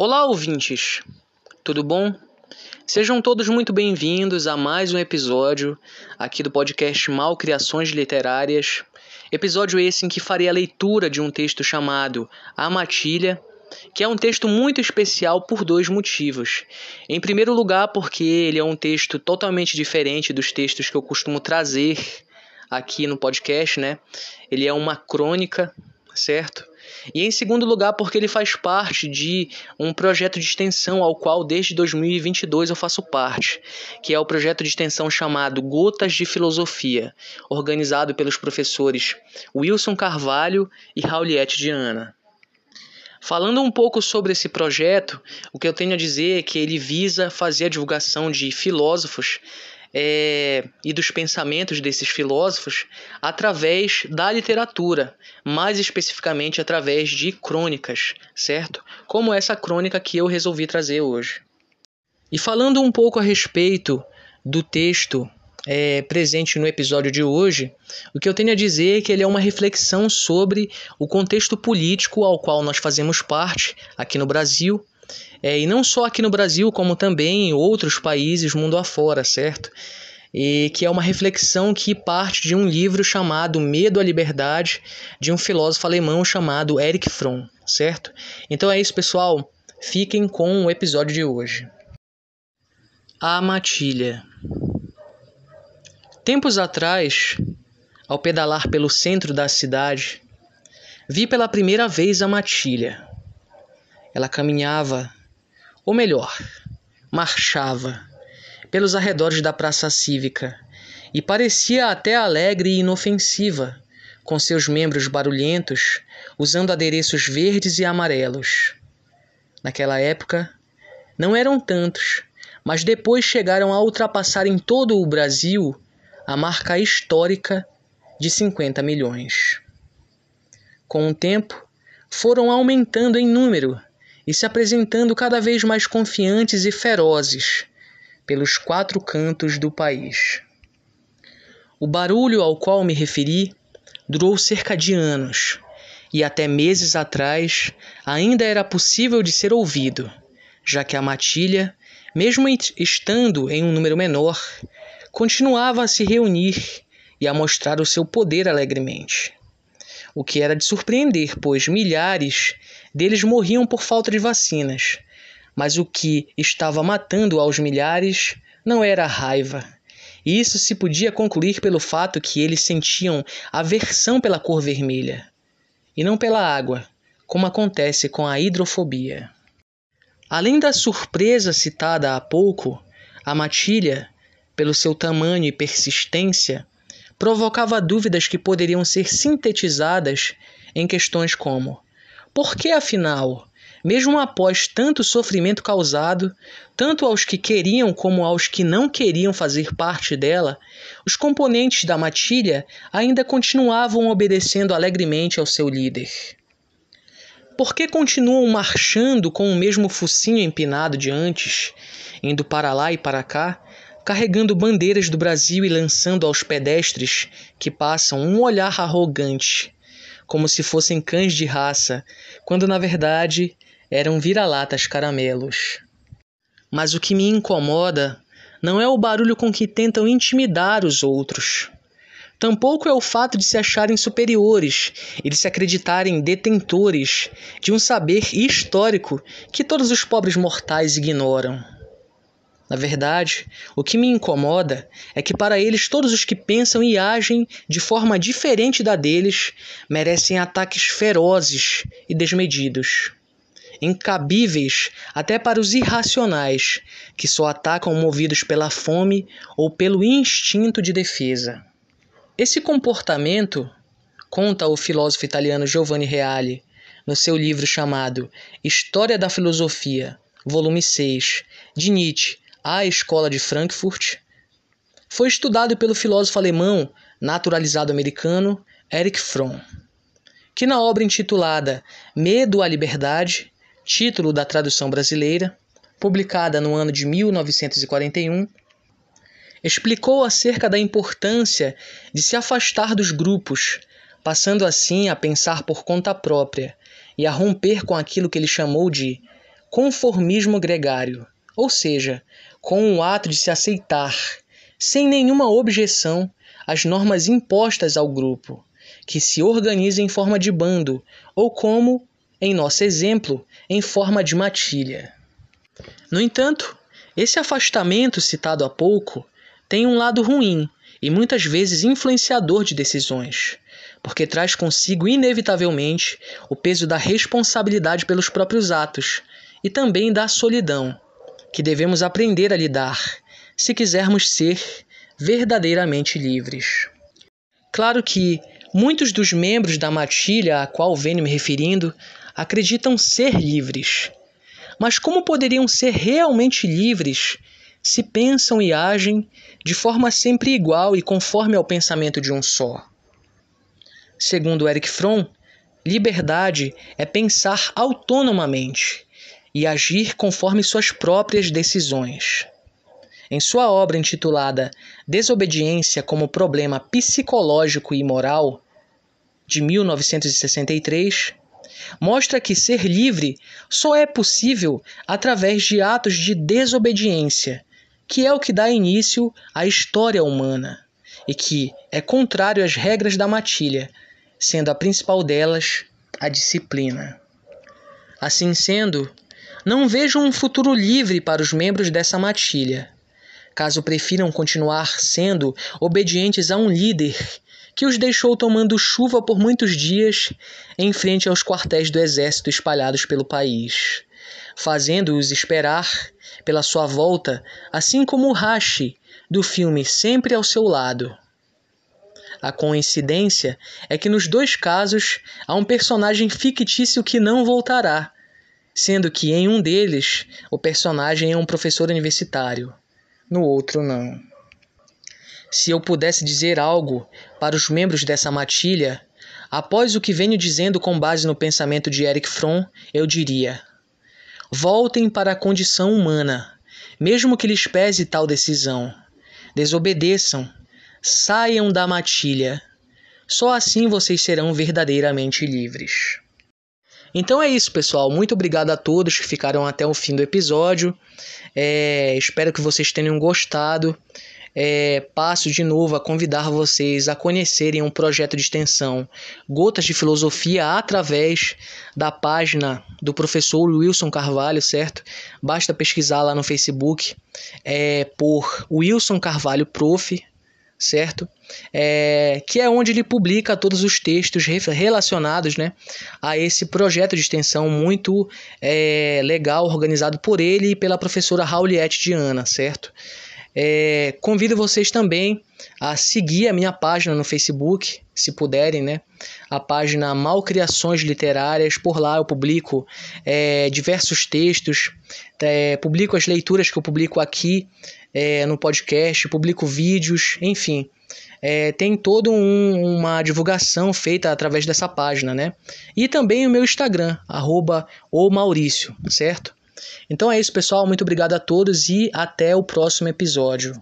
Olá, ouvintes! Tudo bom? Sejam todos muito bem-vindos a mais um episódio aqui do podcast Malcriações Literárias. Episódio esse em que farei a leitura de um texto chamado A Matilha, que é um texto muito especial por dois motivos. Em primeiro lugar, porque ele é um texto totalmente diferente dos textos que eu costumo trazer aqui no podcast, né? Ele é uma crônica, certo? E em segundo lugar, porque ele faz parte de um projeto de extensão ao qual desde 2022 eu faço parte, que é o projeto de extensão chamado Gotas de Filosofia, organizado pelos professores Wilson Carvalho e Rauliette Diana. Falando um pouco sobre esse projeto, o que eu tenho a dizer é que ele visa fazer a divulgação de filósofos é, e dos pensamentos desses filósofos através da literatura, mais especificamente através de crônicas, certo? Como essa crônica que eu resolvi trazer hoje. E falando um pouco a respeito do texto é, presente no episódio de hoje, o que eu tenho a dizer é que ele é uma reflexão sobre o contexto político ao qual nós fazemos parte aqui no Brasil é, e não só aqui no Brasil, como também em outros países mundo afora, certo? E que é uma reflexão que parte de um livro chamado Medo à Liberdade, de um filósofo alemão chamado Erich Fromm, certo? Então é isso, pessoal. Fiquem com o episódio de hoje. A Matilha. Tempos atrás, ao pedalar pelo centro da cidade, vi pela primeira vez a Matilha. Ela caminhava ou melhor, marchava pelos arredores da praça cívica e parecia até alegre e inofensiva, com seus membros barulhentos, usando adereços verdes e amarelos. Naquela época, não eram tantos, mas depois chegaram a ultrapassar em todo o Brasil a marca histórica de 50 milhões. Com o tempo, foram aumentando em número e se apresentando cada vez mais confiantes e ferozes pelos quatro cantos do país. O barulho ao qual me referi durou cerca de anos e até meses atrás ainda era possível de ser ouvido, já que a matilha, mesmo estando em um número menor, continuava a se reunir e a mostrar o seu poder alegremente o que era de surpreender, pois milhares deles morriam por falta de vacinas. Mas o que estava matando aos milhares não era a raiva. E isso se podia concluir pelo fato que eles sentiam aversão pela cor vermelha, e não pela água, como acontece com a hidrofobia. Além da surpresa citada há pouco, a matilha, pelo seu tamanho e persistência, provocava dúvidas que poderiam ser sintetizadas em questões como: por que afinal, mesmo após tanto sofrimento causado, tanto aos que queriam como aos que não queriam fazer parte dela, os componentes da matilha ainda continuavam obedecendo alegremente ao seu líder? Por que continuam marchando com o mesmo focinho empinado de antes, indo para lá e para cá, carregando bandeiras do Brasil e lançando aos pedestres que passam um olhar arrogante, como se fossem cães de raça, quando na verdade eram vira-latas caramelos. Mas o que me incomoda não é o barulho com que tentam intimidar os outros. Tampouco é o fato de se acharem superiores e de se acreditarem detentores de um saber histórico que todos os pobres mortais ignoram. Na verdade, o que me incomoda é que para eles todos os que pensam e agem de forma diferente da deles merecem ataques ferozes e desmedidos. Incabíveis até para os irracionais, que só atacam movidos pela fome ou pelo instinto de defesa. Esse comportamento, conta o filósofo italiano Giovanni Reale no seu livro chamado História da Filosofia, volume 6, de Nietzsche, à Escola de Frankfurt, foi estudado pelo filósofo alemão naturalizado americano Erich Fromm, que na obra intitulada Medo à Liberdade, título da tradução brasileira, publicada no ano de 1941, explicou acerca da importância de se afastar dos grupos, passando assim a pensar por conta própria e a romper com aquilo que ele chamou de conformismo gregário, ou seja, com o ato de se aceitar, sem nenhuma objeção, as normas impostas ao grupo, que se organiza em forma de bando, ou como, em nosso exemplo, em forma de matilha. No entanto, esse afastamento citado há pouco tem um lado ruim e muitas vezes influenciador de decisões, porque traz consigo inevitavelmente o peso da responsabilidade pelos próprios atos e também da solidão, que devemos aprender a lidar se quisermos ser verdadeiramente livres. Claro que muitos dos membros da matilha a qual venho me referindo acreditam ser livres. Mas como poderiam ser realmente livres se pensam e agem de forma sempre igual e conforme ao pensamento de um só? Segundo Eric Fromm, liberdade é pensar autonomamente e agir conforme suas próprias decisões. Em sua obra intitulada Desobediência como Problema Psicológico e Moral, de 1963, mostra que ser livre só é possível através de atos de desobediência, que é o que dá início à história humana e que é contrário às regras da matilha, sendo a principal delas a disciplina. Assim sendo, não vejo um futuro livre para os membros dessa matilha caso prefiram continuar sendo obedientes a um líder que os deixou tomando chuva por muitos dias em frente aos quartéis do exército espalhados pelo país, fazendo-os esperar pela sua volta, assim como o Hashi do filme Sempre ao seu lado. A coincidência é que nos dois casos há um personagem fictício que não voltará, sendo que em um deles o personagem é um professor universitário no outro não. Se eu pudesse dizer algo para os membros dessa matilha, após o que venho dizendo com base no pensamento de Eric Fromm, eu diria: voltem para a condição humana, mesmo que lhes pese tal decisão. Desobedeçam, saiam da matilha. Só assim vocês serão verdadeiramente livres. Então é isso, pessoal. Muito obrigado a todos que ficaram até o fim do episódio. É, espero que vocês tenham gostado. É, passo de novo a convidar vocês a conhecerem um projeto de extensão Gotas de Filosofia através da página do professor Wilson Carvalho, certo? Basta pesquisar lá no Facebook é, por Wilson Carvalho Prof, certo? É, que é onde ele publica todos os textos relacionados né, a esse projeto de extensão muito é, legal, organizado por ele e pela professora Rauliette Diana, certo? É, convido vocês também a seguir a minha página no Facebook, se puderem, né? A página Malcriações Literárias. Por lá eu publico é, diversos textos, é, publico as leituras que eu publico aqui é, no podcast, publico vídeos, enfim. É, tem toda um, uma divulgação feita através dessa página, né? E também o meu Instagram, arroba Maurício, certo? Então é isso, pessoal. Muito obrigado a todos e até o próximo episódio.